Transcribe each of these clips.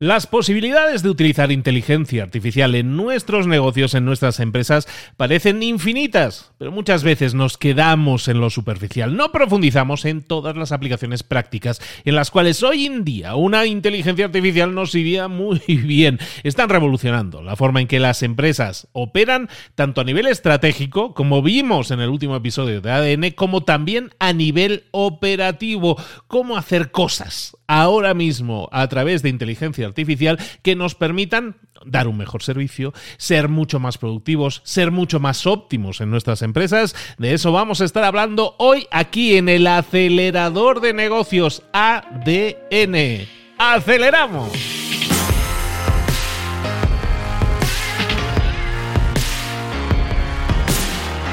Las posibilidades de utilizar inteligencia artificial en nuestros negocios, en nuestras empresas, parecen infinitas, pero muchas veces nos quedamos en lo superficial, no profundizamos en todas las aplicaciones prácticas en las cuales hoy en día una inteligencia artificial nos iría muy bien. Están revolucionando la forma en que las empresas operan, tanto a nivel estratégico, como vimos en el último episodio de ADN, como también a nivel operativo, cómo hacer cosas ahora mismo a través de inteligencia artificial que nos permitan dar un mejor servicio, ser mucho más productivos, ser mucho más óptimos en nuestras empresas. De eso vamos a estar hablando hoy aquí en el acelerador de negocios ADN. ¡Aceleramos!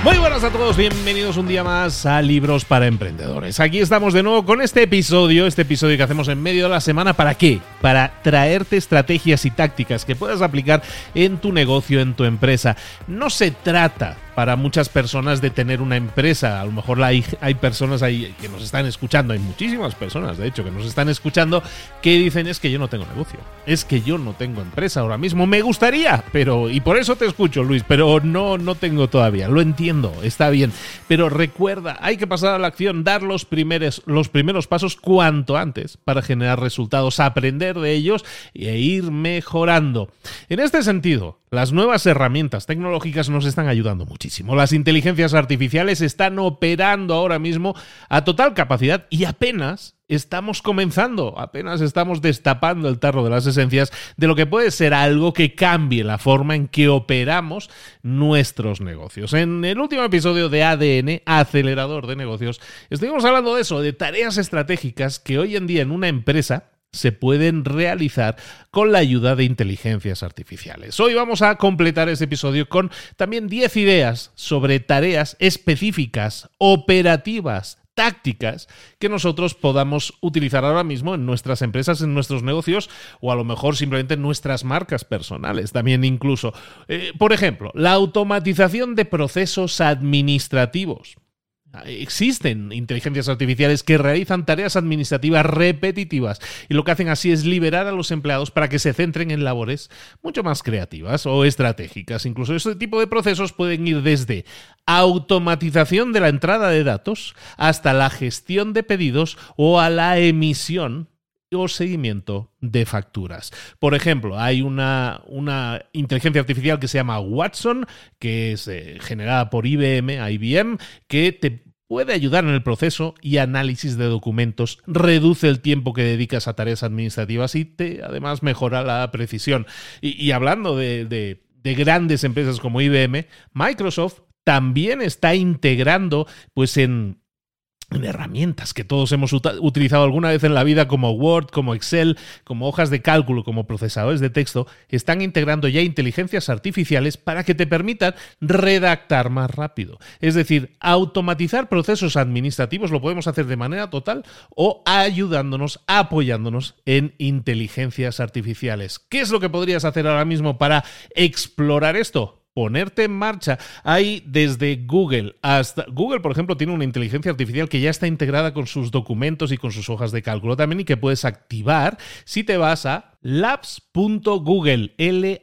Muy buenas a todos, bienvenidos un día más a Libros para Emprendedores. Aquí estamos de nuevo con este episodio, este episodio que hacemos en medio de la semana. ¿Para qué? Para traerte estrategias y tácticas que puedas aplicar en tu negocio, en tu empresa. No se trata para muchas personas de tener una empresa. A lo mejor hay, hay personas ahí que nos están escuchando, hay muchísimas personas, de hecho, que nos están escuchando que dicen es que yo no tengo negocio, es que yo no tengo empresa ahora mismo. Me gustaría, pero y por eso te escucho, Luis, pero no no tengo todavía. Lo entiendo, está bien, pero recuerda, hay que pasar a la acción, dar los primeros los primeros pasos cuanto antes para generar resultados, aprender de ellos e ir mejorando. En este sentido, las nuevas herramientas tecnológicas nos están ayudando muchísimo. Las inteligencias artificiales están operando ahora mismo a total capacidad y apenas estamos comenzando, apenas estamos destapando el tarro de las esencias de lo que puede ser algo que cambie la forma en que operamos nuestros negocios. En el último episodio de ADN, Acelerador de Negocios, estuvimos hablando de eso, de tareas estratégicas que hoy en día en una empresa se pueden realizar con la ayuda de inteligencias artificiales. Hoy vamos a completar este episodio con también 10 ideas sobre tareas específicas, operativas, tácticas que nosotros podamos utilizar ahora mismo en nuestras empresas, en nuestros negocios o a lo mejor simplemente en nuestras marcas personales, también incluso. Eh, por ejemplo, la automatización de procesos administrativos. Existen inteligencias artificiales que realizan tareas administrativas repetitivas y lo que hacen así es liberar a los empleados para que se centren en labores mucho más creativas o estratégicas. Incluso este tipo de procesos pueden ir desde automatización de la entrada de datos hasta la gestión de pedidos o a la emisión o seguimiento de facturas. Por ejemplo, hay una, una inteligencia artificial que se llama Watson, que es eh, generada por IBM, IBM, que te puede ayudar en el proceso y análisis de documentos, reduce el tiempo que dedicas a tareas administrativas y te además mejora la precisión. Y, hablando de, de grandes empresas como IBM, Microsoft también está integrando pues en herramientas que todos hemos utilizado alguna vez en la vida como Word, como Excel, como hojas de cálculo, como procesadores de texto, están integrando ya inteligencias artificiales para que te permitan redactar más rápido. Es decir, automatizar procesos administrativos lo podemos hacer de manera total o ayudándonos, apoyándonos en inteligencias artificiales. ¿Qué es lo que podrías hacer ahora mismo para explorar esto? Ponerte en marcha. Hay desde Google hasta... Google, por ejemplo, tiene una inteligencia artificial que ya está integrada con sus documentos y con sus hojas de cálculo también y que puedes activar si te vas a labs.google, L-A-B-S.google.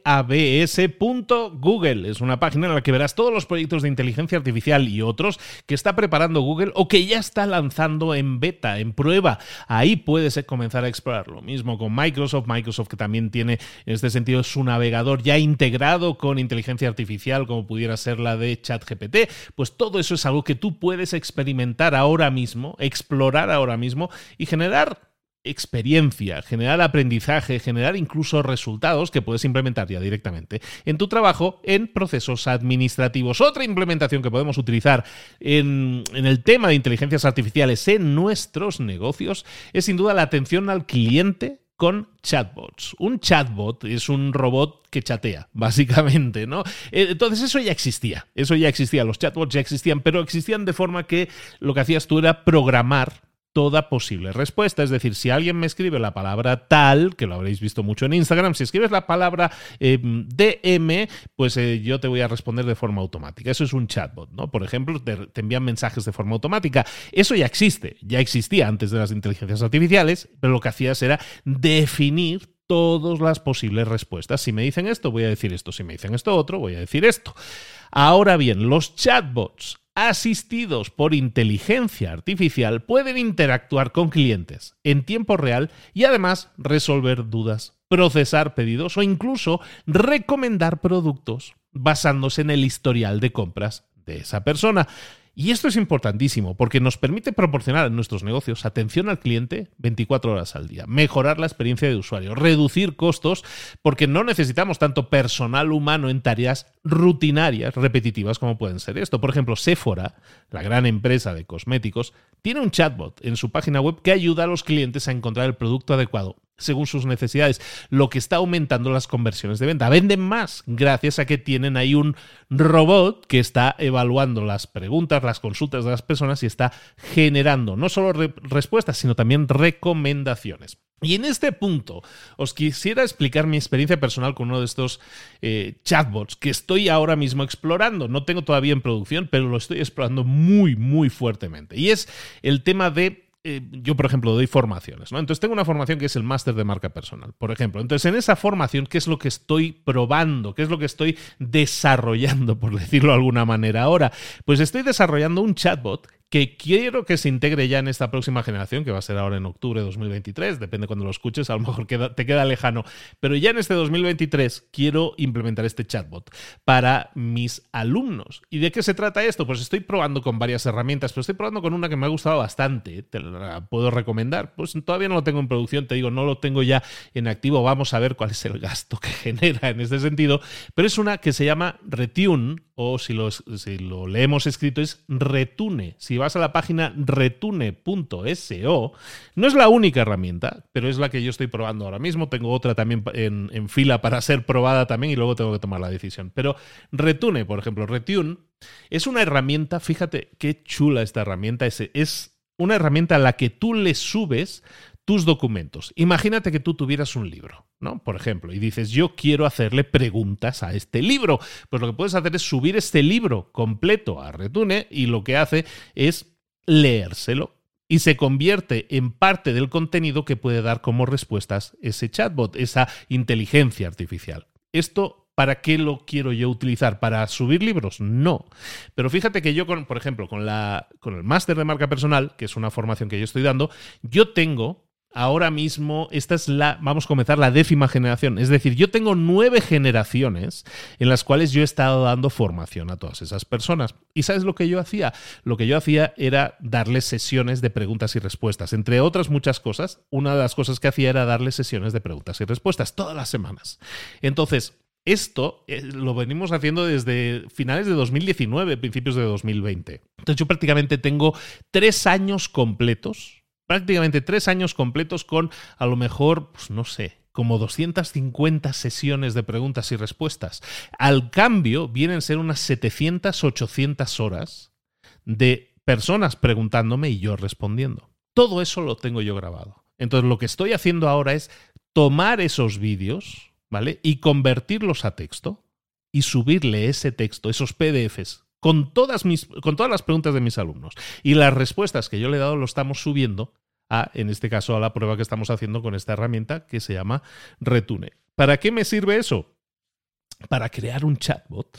Es una página en la que verás todos los proyectos de inteligencia artificial y otros que está preparando Google o que ya está lanzando en beta, en prueba. Ahí puedes comenzar a explorar. Lo mismo con Microsoft. Microsoft que también tiene, en este sentido, su navegador ya integrado con inteligencia artificial, como pudiera ser la de ChatGPT. Pues todo eso es algo que tú puedes experimentar ahora mismo, explorar ahora mismo y generar experiencia, generar aprendizaje, generar incluso resultados que puedes implementar ya directamente en tu trabajo en procesos administrativos. Otra implementación que podemos utilizar en, en, el tema de inteligencias artificiales en nuestros negocios es sin duda la atención al cliente con chatbots. Un chatbot es un robot que chatea, básicamente, ¿no? Eh, entonces eso ya existía, eso ya existía, los chatbots ya existían, pero existían de forma que lo que hacías tú era programar toda posible respuesta. Es decir, si alguien me escribe la palabra tal, que lo habréis visto mucho en Instagram, si escribes la palabra eh, DM, pues eh, yo te voy a responder de forma automática. Eso es un chatbot, ¿no? Por ejemplo, te, te, envían mensajes de forma automática. Eso ya existe, ya existía antes de las inteligencias artificiales, pero lo que hacías era definir todas las posibles respuestas. Si me dicen esto, voy a decir esto. Si me dicen esto otro, voy a decir esto. Ahora bien, los chatbots asistidos por inteligencia artificial pueden interactuar con clientes en tiempo real y además resolver dudas, procesar pedidos o incluso recomendar productos basándose en el historial de compras de esa persona. Y esto es importantísimo porque nos permite proporcionar a nuestros negocios atención al cliente 24 horas al día, mejorar la experiencia de usuario, reducir costos porque no necesitamos tanto personal humano en tareas rutinarias, repetitivas como pueden ser esto. Por ejemplo, Sephora, la gran empresa de cosméticos, tiene un chatbot en su página web que ayuda a los clientes a encontrar el producto adecuado según sus necesidades, lo que está aumentando las conversiones de venta. Venden más gracias a que tienen ahí un robot que está evaluando las preguntas, las consultas de las personas y está generando no solo respuestas, sino también recomendaciones. Y en este punto os quisiera explicar mi experiencia personal con uno de estos eh, chatbots que estoy ahora mismo explorando. No tengo todavía en producción, pero lo estoy explorando muy, muy fuertemente. Y es el tema de eh, yo, por ejemplo, doy formaciones, ¿no? Entonces tengo una formación que es el máster de marca personal, por ejemplo. Entonces, en esa formación, ¿qué es lo que estoy probando? ¿Qué es lo que estoy desarrollando, por decirlo de alguna manera ahora? Pues estoy desarrollando un chatbot que quiero que se integre ya en esta próxima generación, que va a ser ahora en octubre de 2023, depende cuando lo escuches, a lo mejor te queda lejano, pero ya en este 2023 quiero implementar este chatbot para mis alumnos. ¿Y de qué se trata esto? Pues estoy probando con varias herramientas, pero estoy probando con una que me ha gustado bastante, te la puedo recomendar, pues todavía no lo tengo en producción, te digo, no lo tengo ya en activo, vamos a ver cuál es el gasto que genera en este sentido, pero es una que se llama Retune o si lo, si lo leemos escrito es Retune. Si vas a la página retune.so, no es la única herramienta, pero es la que yo estoy probando ahora mismo. Tengo otra también en, en fila para ser probada también y luego tengo que tomar la decisión. Pero Retune, por ejemplo, Retune es una herramienta, fíjate qué chula esta herramienta, es, es una herramienta a la que tú le subes tus documentos. Imagínate que tú tuvieras un libro, ¿no? Por ejemplo, y dices, yo quiero hacerle preguntas a este libro. Pues lo que puedes hacer es subir este libro completo a Retune y lo que hace es leérselo y se convierte en parte del contenido que puede dar como respuestas ese chatbot, esa inteligencia artificial. Esto ¿Para qué lo quiero yo utilizar? ¿Para subir libros? No. Pero fíjate que yo, con, por ejemplo, con, la, con el máster de marca personal, que es una formación que yo estoy dando, yo tengo ahora mismo, esta es la, vamos a comenzar la décima generación. Es decir, yo tengo nueve generaciones en las cuales yo he estado dando formación a todas esas personas. ¿Y sabes lo que yo hacía? Lo que yo hacía era darles sesiones de preguntas y respuestas. Entre otras muchas cosas, una de las cosas que hacía era darles sesiones de preguntas y respuestas todas las semanas. Entonces, esto eh, lo venimos haciendo desde finales de 2019, principios de 2020. Entonces yo prácticamente tengo tres años completos prácticamente tres años completos con a lo mejor, pues no sé, como 250 sesiones de preguntas y respuestas. Al cambio, vienen a ser unas 700, 800 horas de personas preguntándome y yo respondiendo. Todo eso lo tengo yo grabado. Entonces, lo que estoy haciendo ahora es tomar esos vídeos, ¿vale? Y convertirlos a texto y subirle ese texto, esos PDFs con todas, mis, con todas las preguntas de mis alumnos. Y las respuestas que yo le he dado lo estamos subiendo a, en este caso, a la prueba que estamos haciendo con esta herramienta que se llama Retune. ¿Para qué me sirve eso? para crear un chatbot,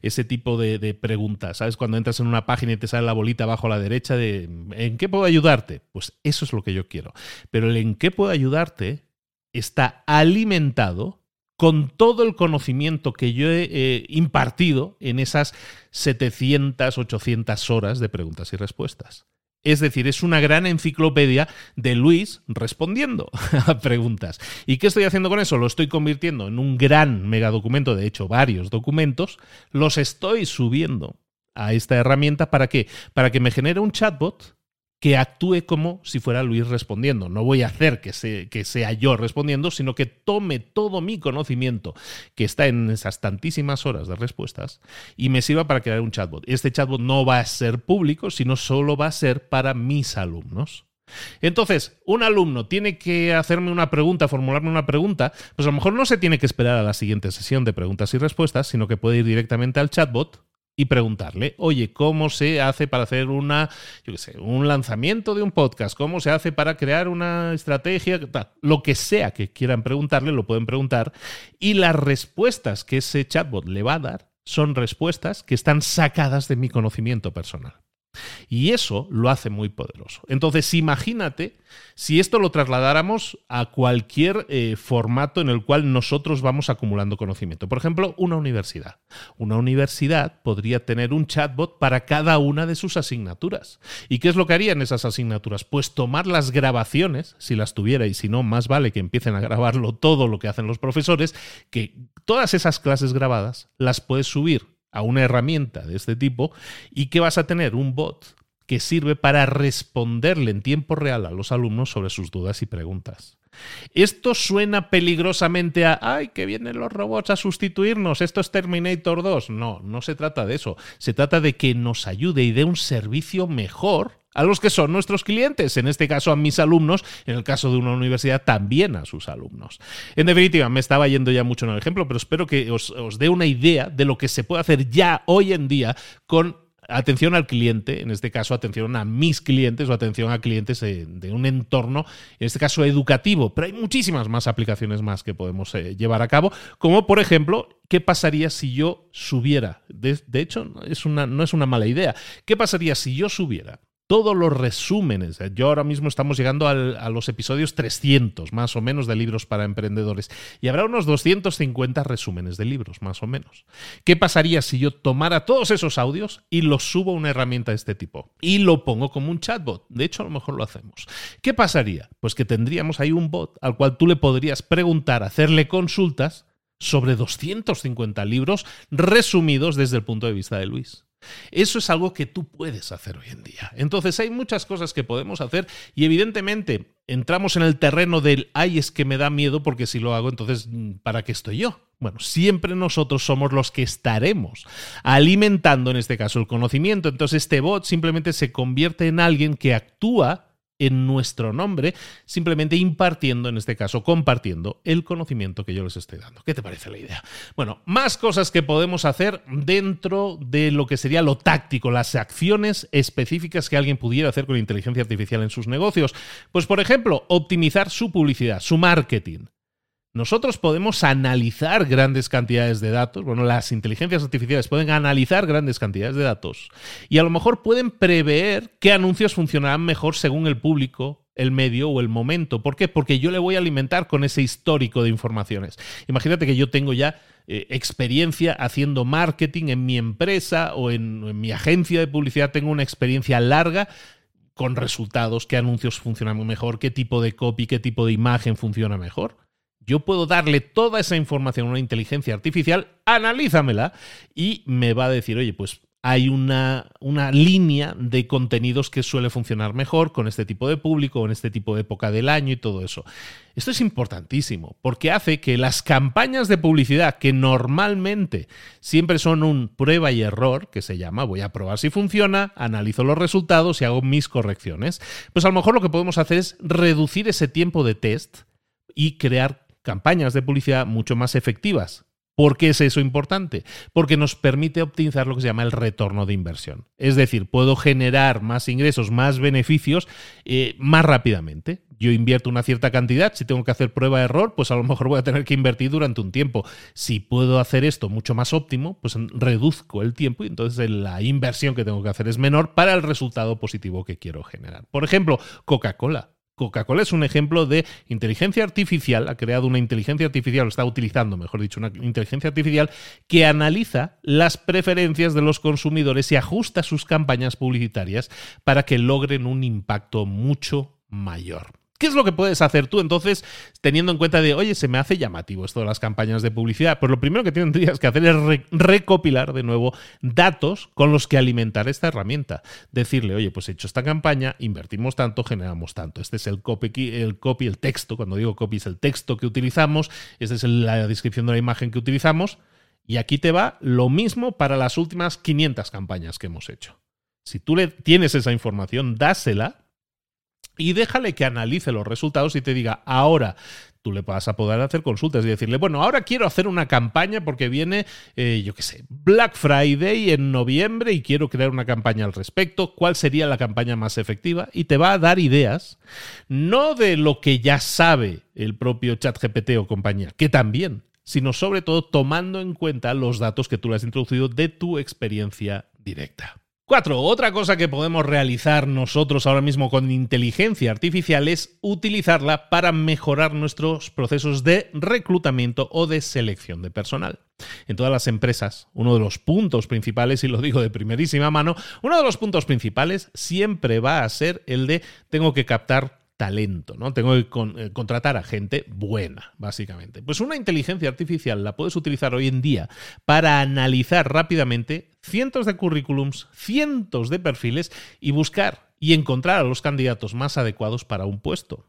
ese tipo de, preguntas. ¿Sabes? Cuando entras en una página y te sale la bolita abajo a la derecha de ¿en qué puedo ayudarte? Pues eso es lo que yo quiero. Pero el en qué puedo ayudarte está alimentado con todo el conocimiento que yo he eh, impartido en esas 700, 800 horas de preguntas y respuestas. Es decir, es una gran enciclopedia de Luis respondiendo a preguntas. ¿Y qué estoy haciendo con eso? Lo estoy convirtiendo en un gran megadocumento, de hecho varios documentos, los estoy subiendo a esta herramienta para qué? Para que me genere un chatbot que actúe como si fuera Luis respondiendo. No voy a hacer que, sea yo respondiendo, sino que tome todo mi conocimiento que está en esas tantísimas horas de respuestas y me sirva para crear un chatbot. Este chatbot no va a ser público, sino solo va a ser para mis alumnos. Entonces, un alumno tiene que hacerme una pregunta, formularme una pregunta, pues a lo mejor no se tiene que esperar a la siguiente sesión de preguntas y respuestas, sino que puede ir directamente al chatbot y preguntarle, oye, ¿cómo se hace para hacer una, yo qué sé, un lanzamiento de un podcast? ¿Cómo se hace para crear una estrategia? Lo que sea que quieran preguntarle, lo pueden preguntar. Y las respuestas que ese chatbot le va a dar son respuestas que están sacadas de mi conocimiento personal. Y eso lo hace muy poderoso. Entonces, imagínate si esto lo trasladáramos a cualquier eh, formato en el cual nosotros vamos acumulando conocimiento. Por ejemplo, una universidad. Una universidad podría tener un chatbot para cada una de sus asignaturas. ¿Y qué es lo que harían esas asignaturas? Pues tomar las grabaciones, si las tuviera, y si no, más vale que empiecen a grabarlo todo lo que hacen los profesores, que todas esas clases grabadas las puedes subir a una herramienta de este tipo y que vas a tener un bot que sirve para responderle en tiempo real a los alumnos sobre sus dudas y preguntas. Esto suena peligrosamente a, ay, que vienen los robots a sustituirnos, esto es Terminator 2. No, no se trata de eso. Se trata de que nos ayude y dé un servicio mejor a los que son nuestros clientes, en este caso a mis alumnos, en el caso de una universidad también a sus alumnos. En definitiva, me estaba yendo ya mucho en el ejemplo, pero espero que os, dé una idea de lo que se puede hacer ya hoy en día con atención al cliente, en este caso atención a mis clientes o atención a clientes de, un entorno, en este caso educativo, pero hay muchísimas más aplicaciones más que podemos eh, llevar a cabo, como por ejemplo, ¿qué pasaría si yo subiera? De, de hecho, es una, no es una mala idea. ¿Qué pasaría si yo subiera todos los resúmenes. Yo ahora mismo estamos llegando a los episodios 300, más o menos, de libros para emprendedores. Y habrá unos 250 resúmenes de libros, más o menos. ¿Qué pasaría si yo tomara todos esos audios y los subo a una herramienta de este tipo? Y lo pongo como un chatbot. De hecho, a lo mejor lo hacemos. ¿Qué pasaría? Pues que tendríamos ahí un bot al cual tú le podrías preguntar, hacerle consultas sobre 250 libros resumidos desde el punto de vista de Luis. Eso es algo que tú puedes hacer hoy en día. Entonces hay muchas cosas que podemos hacer y evidentemente entramos en el terreno del, ay, es que me da miedo porque si lo hago, entonces, ¿para qué estoy yo? Bueno, siempre nosotros somos los que estaremos alimentando en este caso el conocimiento. Entonces este bot simplemente se convierte en alguien que actúa en nuestro nombre, simplemente impartiendo, en este caso, compartiendo el conocimiento que yo les estoy dando. ¿Qué te parece la idea? Bueno, más cosas que podemos hacer dentro de lo que sería lo táctico, las acciones específicas que alguien pudiera hacer con inteligencia artificial en sus negocios. Pues, por ejemplo, optimizar su publicidad, su marketing. Nosotros podemos analizar grandes cantidades de datos, bueno, las inteligencias artificiales pueden analizar grandes cantidades de datos y a lo mejor pueden prever qué anuncios funcionarán mejor según el público, el medio o el momento. ¿Por qué? Porque yo le voy a alimentar con ese histórico de informaciones. Imagínate que yo tengo ya eh, experiencia haciendo marketing en mi empresa o en, en mi agencia de publicidad, tengo una experiencia larga con resultados, qué anuncios funcionan mejor, qué tipo de copy, qué tipo de imagen funciona mejor yo puedo darle toda esa información a una inteligencia artificial, analízamela y me va a decir, oye, pues hay una, una, línea de contenidos que suele funcionar mejor con este tipo de público, en este tipo de época del año y todo eso. Esto es importantísimo porque hace que las campañas de publicidad que normalmente siempre son un prueba y error, que se llama, voy a probar si funciona, analizo los resultados y hago mis correcciones, pues a lo mejor lo que podemos hacer es reducir ese tiempo de test y crear campañas de publicidad mucho más efectivas. ¿Por qué es eso importante? Porque nos permite optimizar lo que se llama el retorno de inversión. Es decir, puedo generar más ingresos, más beneficios eh, más rápidamente. Yo invierto una cierta cantidad, si tengo que hacer prueba de error, pues a lo mejor voy a tener que invertir durante un tiempo. Si puedo hacer esto mucho más óptimo, pues reduzco el tiempo y entonces la inversión que tengo que hacer es menor para el resultado positivo que quiero generar. Por ejemplo, Coca-Cola. Coca-Cola es un ejemplo de inteligencia artificial, ha creado una inteligencia artificial, o está utilizando, mejor dicho, una inteligencia artificial que analiza las preferencias de los consumidores y ajusta sus campañas publicitarias para que logren un impacto mucho mayor. ¿Qué es lo que puedes hacer tú entonces teniendo en cuenta de, oye, se me hace llamativo esto de las campañas de publicidad? Pues lo primero que tendrías que hacer es recopilar de nuevo datos con los que alimentar esta herramienta. Decirle, oye, pues he hecho esta campaña, invertimos tanto, generamos tanto. Este es el copy, el texto, cuando digo copy es el texto que utilizamos, esta es la descripción de la imagen que utilizamos. Y aquí te va lo mismo para las últimas 500 campañas que hemos hecho. Si tú le tienes esa información, dásela y déjale que analice los resultados y te diga, ahora, tú le vas a poder hacer consultas y decirle, bueno, ahora quiero hacer una campaña porque viene, eh, yo qué sé, Black Friday en noviembre y quiero crear una campaña al respecto. ¿Cuál sería la campaña más efectiva? Y te va a dar ideas, no de lo que ya sabe el propio ChatGPT o compañía, que también, sino sobre todo tomando en cuenta los datos que tú le has introducido de tu experiencia directa. Cuatro, otra cosa que podemos realizar nosotros ahora mismo con inteligencia artificial es utilizarla para mejorar nuestros procesos de reclutamiento o de selección de personal. En todas las empresas, uno de los puntos principales, y lo digo de primerísima mano, uno de los puntos principales siempre va a ser el de tengo que captar talento, ¿no? Tengo que eh, contratar a gente buena, básicamente. Pues una inteligencia artificial la puedes utilizar hoy en día para analizar rápidamente cientos de currículums, cientos de perfiles y buscar y encontrar a los candidatos más adecuados para un puesto.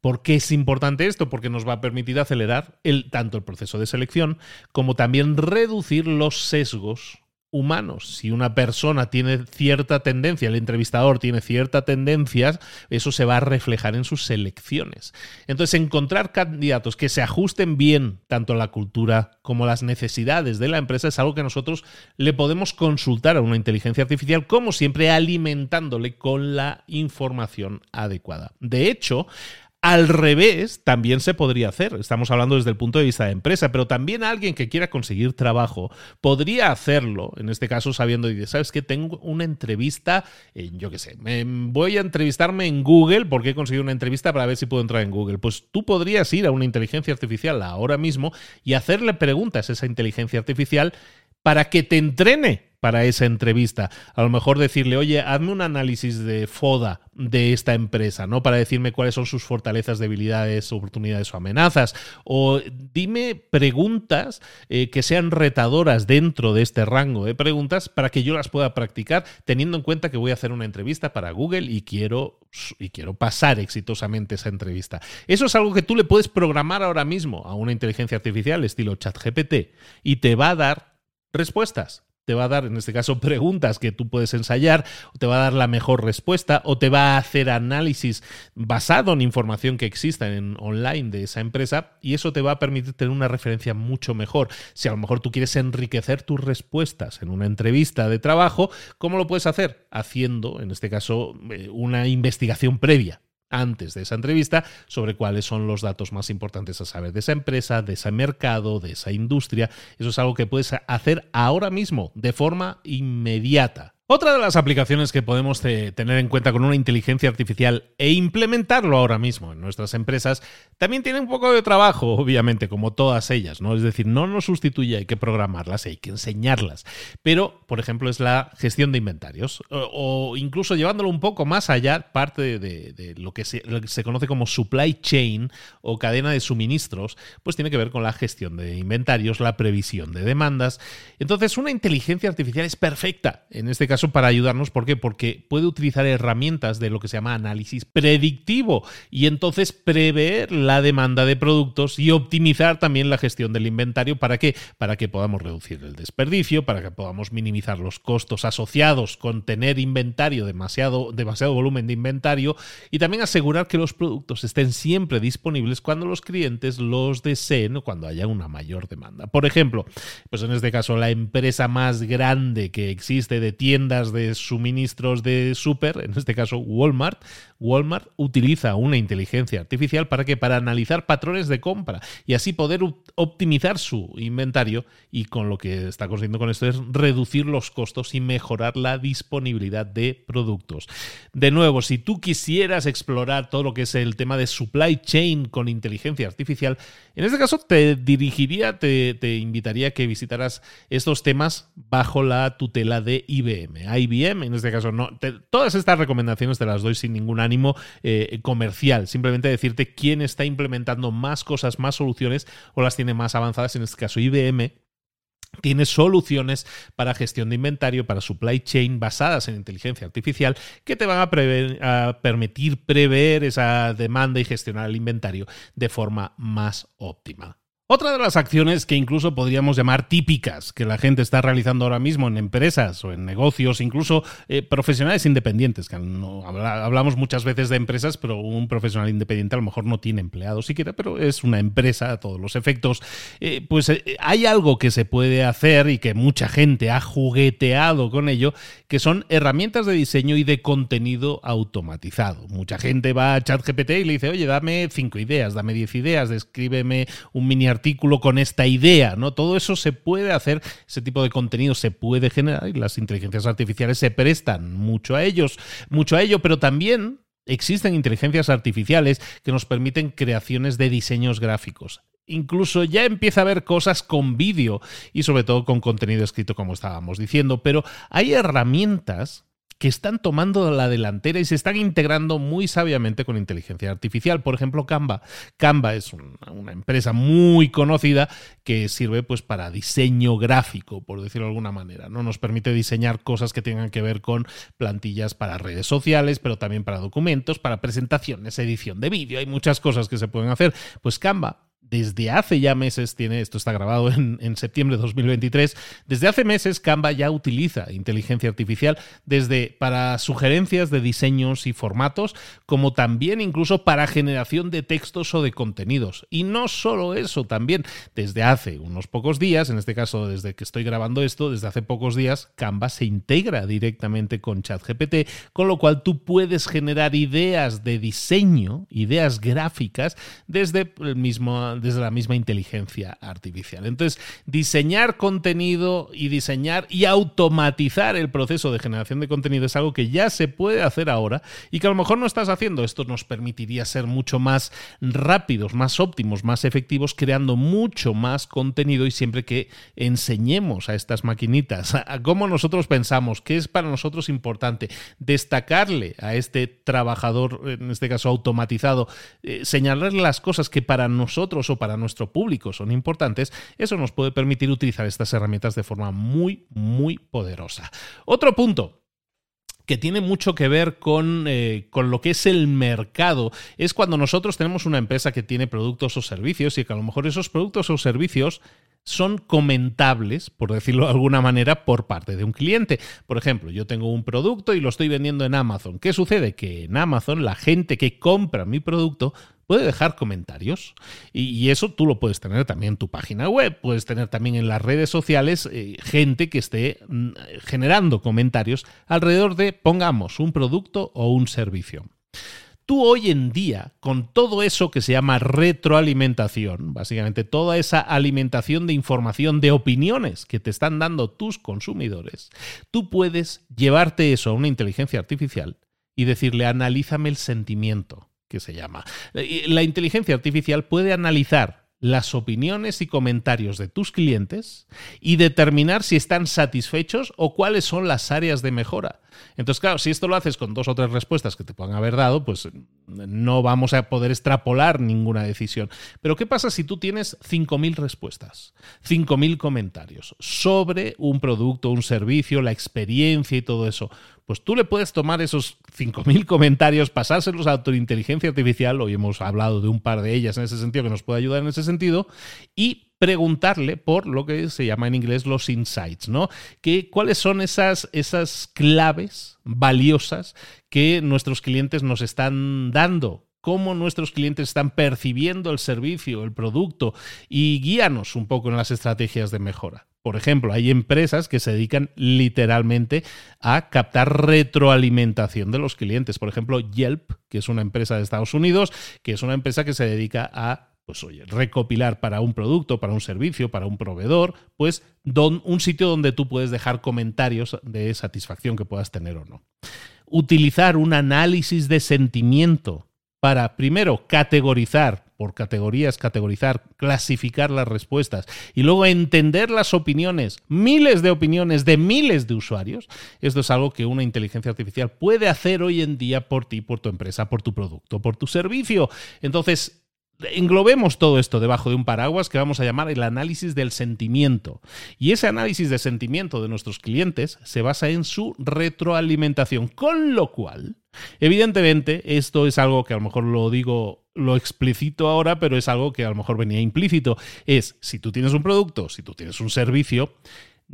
¿Por qué es importante esto? Porque nos va a permitir acelerar el, tanto el proceso de selección como también reducir los sesgos humanos. Si una persona tiene cierta tendencia, el entrevistador tiene cierta tendencia, eso se va a reflejar en sus selecciones. Entonces, encontrar candidatos que se ajusten bien tanto a la cultura como a las necesidades de la empresa es algo que nosotros le podemos consultar a una inteligencia artificial, como siempre, alimentándole con la información adecuada. De hecho, al revés, también se podría hacer. Estamos hablando desde el punto de vista de empresa, pero también alguien que quiera conseguir trabajo podría hacerlo, en este caso sabiendo, ¿sabes que Tengo una entrevista, en, yo qué sé, voy a entrevistarme en Google porque he conseguido una entrevista para ver si puedo entrar en Google. Pues tú podrías ir a una inteligencia artificial ahora mismo y hacerle preguntas a esa inteligencia artificial para que te entrene para esa entrevista. A lo mejor decirle, oye, hazme un análisis de FODA de esta empresa, ¿no? Para decirme cuáles son sus fortalezas, debilidades, oportunidades o amenazas. O dime preguntas eh, que sean retadoras dentro de este rango de preguntas para que yo las pueda practicar, teniendo en cuenta que voy a hacer una entrevista para Google y quiero, y quiero pasar exitosamente esa entrevista. Eso es algo que tú le puedes programar ahora mismo a una inteligencia artificial estilo ChatGPT y te va a dar respuestas te va a dar, en este caso, preguntas que tú puedes ensayar, te va a dar la mejor respuesta, o te va a hacer análisis basado en información que exista en online de esa empresa, y eso te va a permitir tener una referencia mucho mejor. Si a lo mejor tú quieres enriquecer tus respuestas en una entrevista de trabajo, ¿cómo lo puedes hacer? Haciendo, en este caso, eh, una investigación previa antes de esa entrevista sobre cuáles son los datos más importantes a saber de esa empresa, de ese mercado, de esa industria. Eso es algo que puedes hacer ahora mismo, de forma inmediata. Otra de las aplicaciones que podemos tener en cuenta con una inteligencia artificial e implementarlo ahora mismo en nuestras empresas también tiene un poco de trabajo, obviamente, como todas ellas, ¿no? Es decir, no nos sustituye, hay que programarlas, hay que enseñarlas. Pero, por ejemplo, es la gestión de inventarios. O, incluso llevándolo un poco más allá, parte de, lo que se conoce como supply chain o cadena de suministros, pues tiene que ver con la gestión de inventarios, la previsión de demandas. Entonces, una inteligencia artificial es perfecta en este caso para ayudarnos. ¿Por qué? Porque puede utilizar herramientas de lo que se llama análisis predictivo y entonces prever la demanda de productos y optimizar también la gestión del inventario. ¿Para qué? Para que podamos reducir el desperdicio, para que podamos minimizar los costos asociados con tener inventario, demasiado, demasiado volumen de inventario y también asegurar que los productos estén siempre disponibles cuando los clientes los deseen o cuando haya una mayor demanda. Por ejemplo, pues en este caso la empresa más grande que existe de tiendas de suministros de super, en este caso Walmart, Walmart utiliza una inteligencia artificial para que para analizar patrones de compra y así poder optimizar su inventario y con lo que está consiguiendo con esto es reducir los costos y mejorar la disponibilidad de productos. De nuevo, si tú quisieras explorar todo lo que es el tema de supply chain con inteligencia artificial, en este caso te dirigiría, te, invitaría a que visitaras estos temas bajo la tutela de IBM. IBM, en este caso, no. todas estas recomendaciones te las doy sin ningún ánimo eh, comercial. Simplemente decirte quién está implementando más cosas, más soluciones o las tiene más avanzadas. En este caso, IBM tiene soluciones para gestión de inventario, para supply chain basadas en inteligencia artificial que te van a, a, permitir prever esa demanda y gestionar el inventario de forma más óptima. Otra de las acciones que incluso podríamos llamar típicas que la gente está realizando ahora mismo en empresas o en negocios, incluso eh, profesionales independientes, que no, hablamos muchas veces de empresas, pero un profesional independiente a lo mejor no tiene empleados siquiera, pero es una empresa a todos los efectos. Eh, pues eh, hay algo que se puede hacer y que mucha gente ha jugueteado con ello, que son herramientas de diseño y de contenido automatizado. Mucha gente va a ChatGPT y le dice, oye, dame cinco ideas, dame diez ideas, descríbeme un mini artículo con esta idea, ¿no? Todo eso se puede hacer, ese tipo de contenido se puede generar y las inteligencias artificiales se prestan mucho a ellos, mucho a ello, pero también existen inteligencias artificiales que nos permiten creaciones de diseños gráficos. Incluso ya empieza a haber cosas con vídeo y sobre todo con contenido escrito como estábamos diciendo, pero hay herramientas que están tomando la delantera y se están integrando muy sabiamente con inteligencia artificial. Por ejemplo, Canva. Canva es una, empresa muy conocida que sirve pues para diseño gráfico, por decirlo de alguna manera. ¿no? Nos permite diseñar cosas que tengan que ver con plantillas para redes sociales, pero también para documentos, para presentaciones, edición de vídeo. Hay muchas cosas que se pueden hacer. Pues Canva desde hace ya meses, tiene, esto está grabado en, en, septiembre de 2023, desde hace meses Canva ya utiliza inteligencia artificial desde para sugerencias de diseños y formatos, como también incluso para generación de textos o de contenidos. Y no solo eso, también desde hace unos pocos días, en este caso desde que estoy grabando esto, desde hace pocos días, Canva se integra directamente con ChatGPT, con lo cual tú puedes generar ideas de diseño, ideas gráficas, desde el mismo desde la misma inteligencia artificial. Entonces, diseñar contenido y diseñar y automatizar el proceso de generación de contenido es algo que ya se puede hacer ahora y que a lo mejor no estás haciendo. Esto nos permitiría ser mucho más rápidos, más óptimos, más efectivos, creando mucho más contenido y siempre que enseñemos a estas maquinitas a, cómo nosotros pensamos, qué es para nosotros importante, destacarle a este trabajador, en este caso automatizado, eh, señalarle las cosas que para nosotros o para nuestro público son importantes, eso nos puede permitir utilizar estas herramientas de forma muy, muy poderosa. Otro punto que tiene mucho que ver con, eh, con, lo que es el mercado, es cuando nosotros tenemos una empresa que tiene productos o servicios y que a lo mejor esos productos o servicios son comentables, por decirlo de alguna manera, por parte de un cliente. Por ejemplo, yo tengo un producto y lo estoy vendiendo en Amazon. ¿Qué sucede? Que en Amazon la gente que compra mi producto puede dejar comentarios y, eso tú lo puedes tener también en tu página web, puedes tener también en las redes sociales eh, gente que esté mm, generando comentarios alrededor de, pongamos, un producto o un servicio. Tú hoy en día, con todo eso que se llama retroalimentación, básicamente toda esa alimentación de información, de opiniones que te están dando tus consumidores, tú puedes llevarte eso a una inteligencia artificial y decirle, analízame el sentimiento que se llama. La inteligencia artificial puede analizar las opiniones y comentarios de tus clientes y determinar si están satisfechos o cuáles son las áreas de mejora. Entonces, claro, si esto lo haces con dos o tres respuestas que te puedan haber dado, pues no vamos a poder extrapolar ninguna decisión. Pero ¿qué pasa si tú tienes 5.000 respuestas, 5.000 comentarios sobre un producto, un servicio, la experiencia y todo eso? Pues tú le puedes tomar esos 5.000 comentarios, pasárselos a tu inteligencia artificial, hoy hemos hablado de un par de ellas en ese sentido que nos puede ayudar en ese sentido, y preguntarle por lo que se llama en inglés los insights, ¿no? Que, ¿Cuáles son esas, esas claves valiosas que nuestros clientes nos están dando? cómo nuestros clientes están percibiendo el servicio, el producto y guíanos un poco en las estrategias de mejora. Por ejemplo, hay empresas que se dedican literalmente a captar retroalimentación de los clientes. Por ejemplo, Yelp, que es una empresa de Estados Unidos, que es una empresa que se dedica a pues oye, recopilar para un producto, para un servicio, para un proveedor, pues un sitio donde tú puedes dejar comentarios de satisfacción que puedas tener o no. Utilizar un análisis de sentimiento para, primero, categorizar, por categorías, categorizar, clasificar las respuestas y luego entender las opiniones, miles de opiniones de miles de usuarios. Esto es algo que una inteligencia artificial puede hacer hoy en día por ti, por tu empresa, por tu producto, por tu servicio. Entonces, englobemos todo esto debajo de un paraguas que vamos a llamar el análisis del sentimiento. Y ese análisis de sentimiento de nuestros clientes se basa en su retroalimentación, con lo cual Evidentemente, esto es algo que a lo mejor lo digo, lo explicito ahora, pero es algo que a lo mejor venía implícito. Es, si tú tienes un producto, si tú tienes un servicio,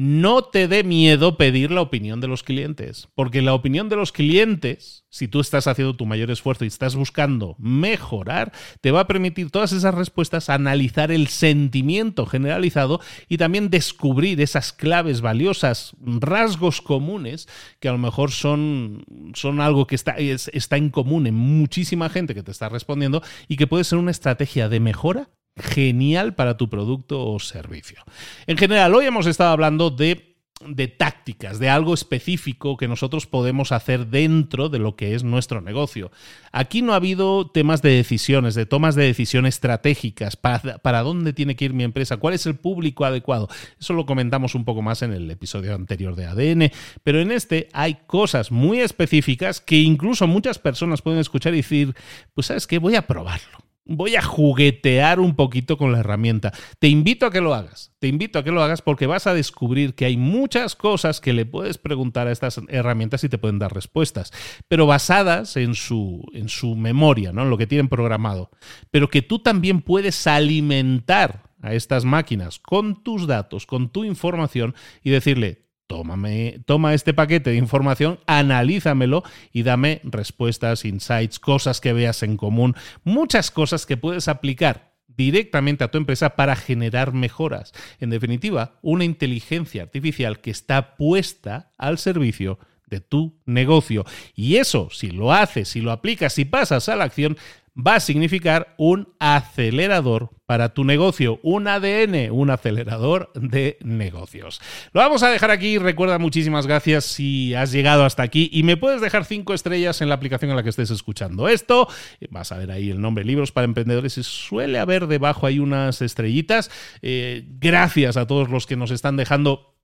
no te dé miedo pedir la opinión de los clientes, porque la opinión de los clientes, si tú estás haciendo tu mayor esfuerzo y estás buscando mejorar, te va a permitir todas esas respuestas analizar el sentimiento generalizado y también descubrir esas claves valiosas, rasgos comunes que a lo mejor son, son algo que está, está en común en muchísima gente que te está respondiendo y que puede ser una estrategia de mejora genial para tu producto o servicio. En general, hoy hemos estado hablando de de tácticas, de algo específico que nosotros podemos hacer dentro de lo que es nuestro negocio. Aquí no ha habido temas de decisiones, de tomas de decisiones estratégicas, para, para, dónde tiene que ir mi empresa, cuál es el público adecuado. Eso lo comentamos un poco más en el episodio anterior de ADN, pero en este hay cosas muy específicas que incluso muchas personas pueden escuchar y decir, pues sabes qué, voy a probarlo voy a juguetear un poquito con la herramienta. Te invito a que lo hagas. Te invito a que lo hagas porque vas a descubrir que hay muchas cosas que le puedes preguntar a estas herramientas y te pueden dar respuestas, pero basadas en su, en su memoria, ¿no? en lo que tienen programado. Pero que tú también puedes alimentar a estas máquinas con tus datos, con tu información y decirle, Tómame, toma este paquete de información, analízamelo y dame respuestas, insights, cosas que veas en común, muchas cosas que puedes aplicar directamente a tu empresa para generar mejoras. En definitiva, una inteligencia artificial que está puesta al servicio de tu negocio. Y eso, si lo haces, si lo aplicas, si pasas a la acción, va a significar un acelerador para tu negocio, un ADN, un acelerador de negocios. Lo vamos a dejar aquí. Recuerda muchísimas gracias si has llegado hasta aquí y me puedes dejar cinco estrellas en la aplicación en la que estés escuchando esto. Vas a ver ahí el nombre Libros para Emprendedores y suele haber debajo hay unas estrellitas. Eh, gracias a todos los que nos están dejando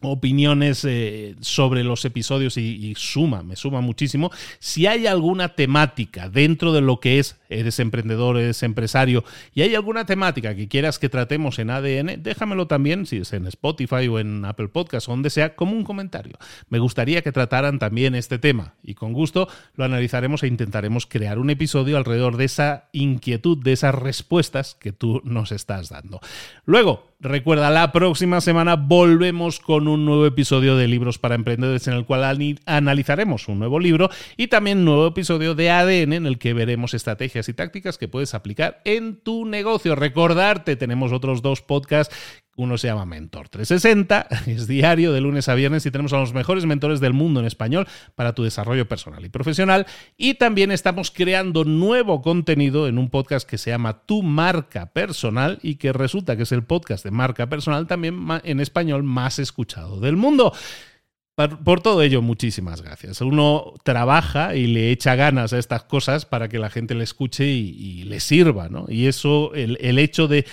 opiniones eh, sobre los episodios y, suma, me suma muchísimo. Si hay alguna temática dentro de lo que es, eres emprendedor, eres empresario, y hay alguna temática que quieras que tratemos en ADN, déjamelo también, si es en Spotify o en Apple Podcast o donde sea, como un comentario. Me gustaría que trataran también este tema y con gusto lo analizaremos e intentaremos crear un episodio alrededor de esa inquietud, de esas respuestas que tú nos estás dando. Luego, Recuerda, la próxima semana volvemos con un nuevo episodio de Libros para Emprendedores en el cual analizaremos un nuevo libro y también un nuevo episodio de ADN en el que veremos estrategias y tácticas que puedes aplicar en tu negocio. Recordarte, tenemos otros dos podcasts uno se llama Mentor 360, es diario de lunes a viernes y tenemos a los mejores mentores del mundo en español para tu desarrollo personal y profesional. Y también estamos creando nuevo contenido en un podcast que se llama Tu Marca Personal y que resulta que es el podcast de marca personal también en español más escuchado del mundo. Por, todo ello, muchísimas gracias. Uno trabaja y le echa ganas a estas cosas para que la gente le escuche y, le sirva, ¿no? Y eso, el, hecho de,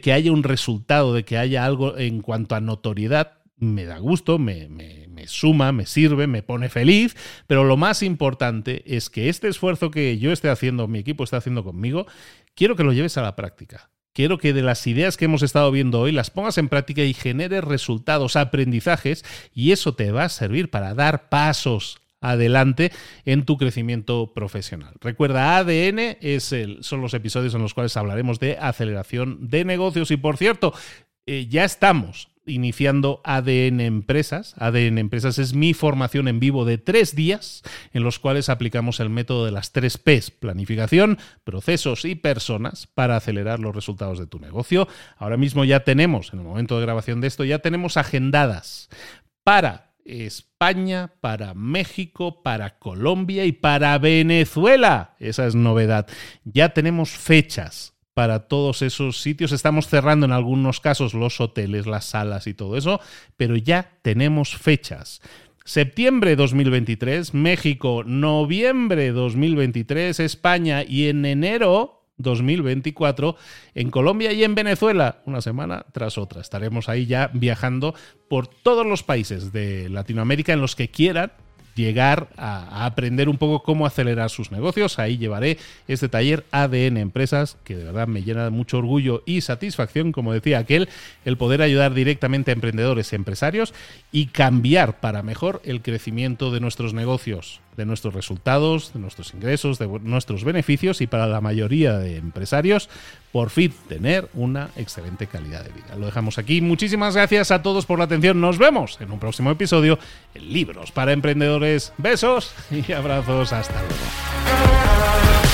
que haya un resultado, de que haya algo en cuanto a notoriedad, me da gusto, me, me, suma, me sirve, me pone feliz, pero lo más importante es que este esfuerzo que yo esté haciendo, mi equipo está haciendo conmigo, quiero que lo lleves a la práctica quiero que de las ideas que hemos estado viendo hoy las pongas en práctica y generes resultados, aprendizajes, y eso te va a servir para dar pasos adelante en tu crecimiento profesional. Recuerda, ADN es el, son los episodios en los cuales hablaremos de aceleración de negocios y por cierto, eh, ya estamos iniciando ADN Empresas. ADN Empresas es mi formación en vivo de tres días en los cuales aplicamos el método de las tres Ps, planificación, procesos y personas para acelerar los resultados de tu negocio. Ahora mismo ya tenemos, en el momento de grabación de esto, ya tenemos agendadas para España, para México, para Colombia y para Venezuela. Esa es novedad. Ya tenemos fechas para todos esos sitios. Estamos cerrando en algunos casos los hoteles, las salas y todo eso, pero ya tenemos fechas. Septiembre 2023, México, noviembre 2023, España y en enero 2024 en Colombia y en Venezuela, una semana tras otra. Estaremos ahí ya viajando por todos los países de Latinoamérica en los que quieran llegar a, aprender un poco cómo acelerar sus negocios. Ahí llevaré este taller ADN Empresas, que de verdad me llena de mucho orgullo y satisfacción, como decía aquel, el poder ayudar directamente a emprendedores y empresarios y cambiar para mejor el crecimiento de nuestros negocios de nuestros resultados, de nuestros ingresos, de nuestros beneficios y para la mayoría de empresarios, por fin tener una excelente calidad de vida. Lo dejamos aquí. Muchísimas gracias a todos por la atención. Nos vemos en un próximo episodio en Libros para Emprendedores. Besos y abrazos. Hasta luego.